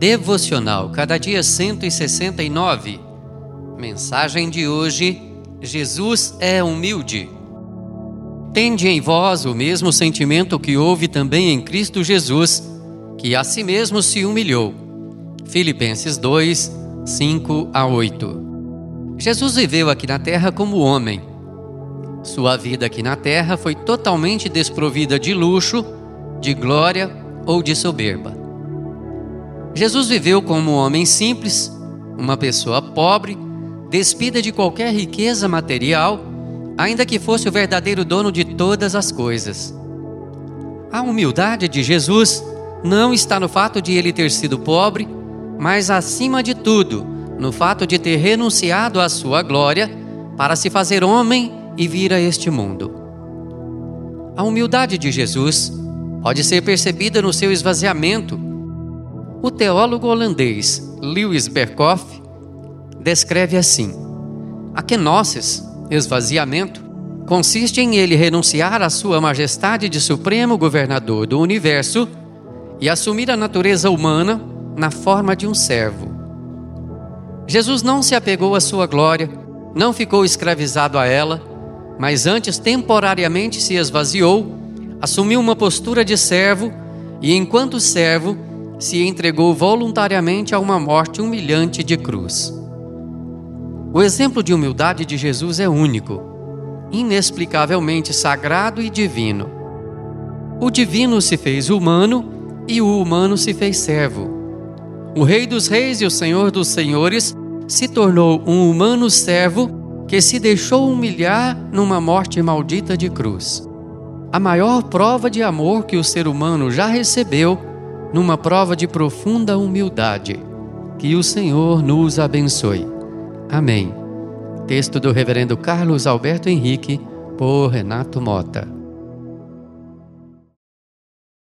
Devocional, cada dia 169. Mensagem de hoje: Jesus é humilde. Tende em vós o mesmo sentimento que houve também em Cristo Jesus, que a si mesmo se humilhou. Filipenses 2, 5 a 8. Jesus viveu aqui na terra como homem. Sua vida aqui na terra foi totalmente desprovida de luxo, de glória ou de soberba. Jesus viveu como um homem simples, uma pessoa pobre, despida de qualquer riqueza material, ainda que fosse o verdadeiro dono de todas as coisas. A humildade de Jesus não está no fato de ele ter sido pobre, mas acima de tudo, no fato de ter renunciado à sua glória para se fazer homem e vir a este mundo. A humildade de Jesus pode ser percebida no seu esvaziamento o teólogo holandês Lewis Berkhoff descreve assim: a kenosis, esvaziamento, consiste em ele renunciar à sua majestade de supremo governador do universo e assumir a natureza humana na forma de um servo. Jesus não se apegou à sua glória, não ficou escravizado a ela, mas antes temporariamente se esvaziou, assumiu uma postura de servo e, enquanto servo, se entregou voluntariamente a uma morte humilhante de cruz. O exemplo de humildade de Jesus é único, inexplicavelmente sagrado e divino. O divino se fez humano e o humano se fez servo. O Rei dos Reis e o Senhor dos Senhores se tornou um humano servo que se deixou humilhar numa morte maldita de cruz. A maior prova de amor que o ser humano já recebeu numa prova de profunda humildade. Que o Senhor nos abençoe. Amém. Texto do Reverendo Carlos Alberto Henrique, por Renato Mota.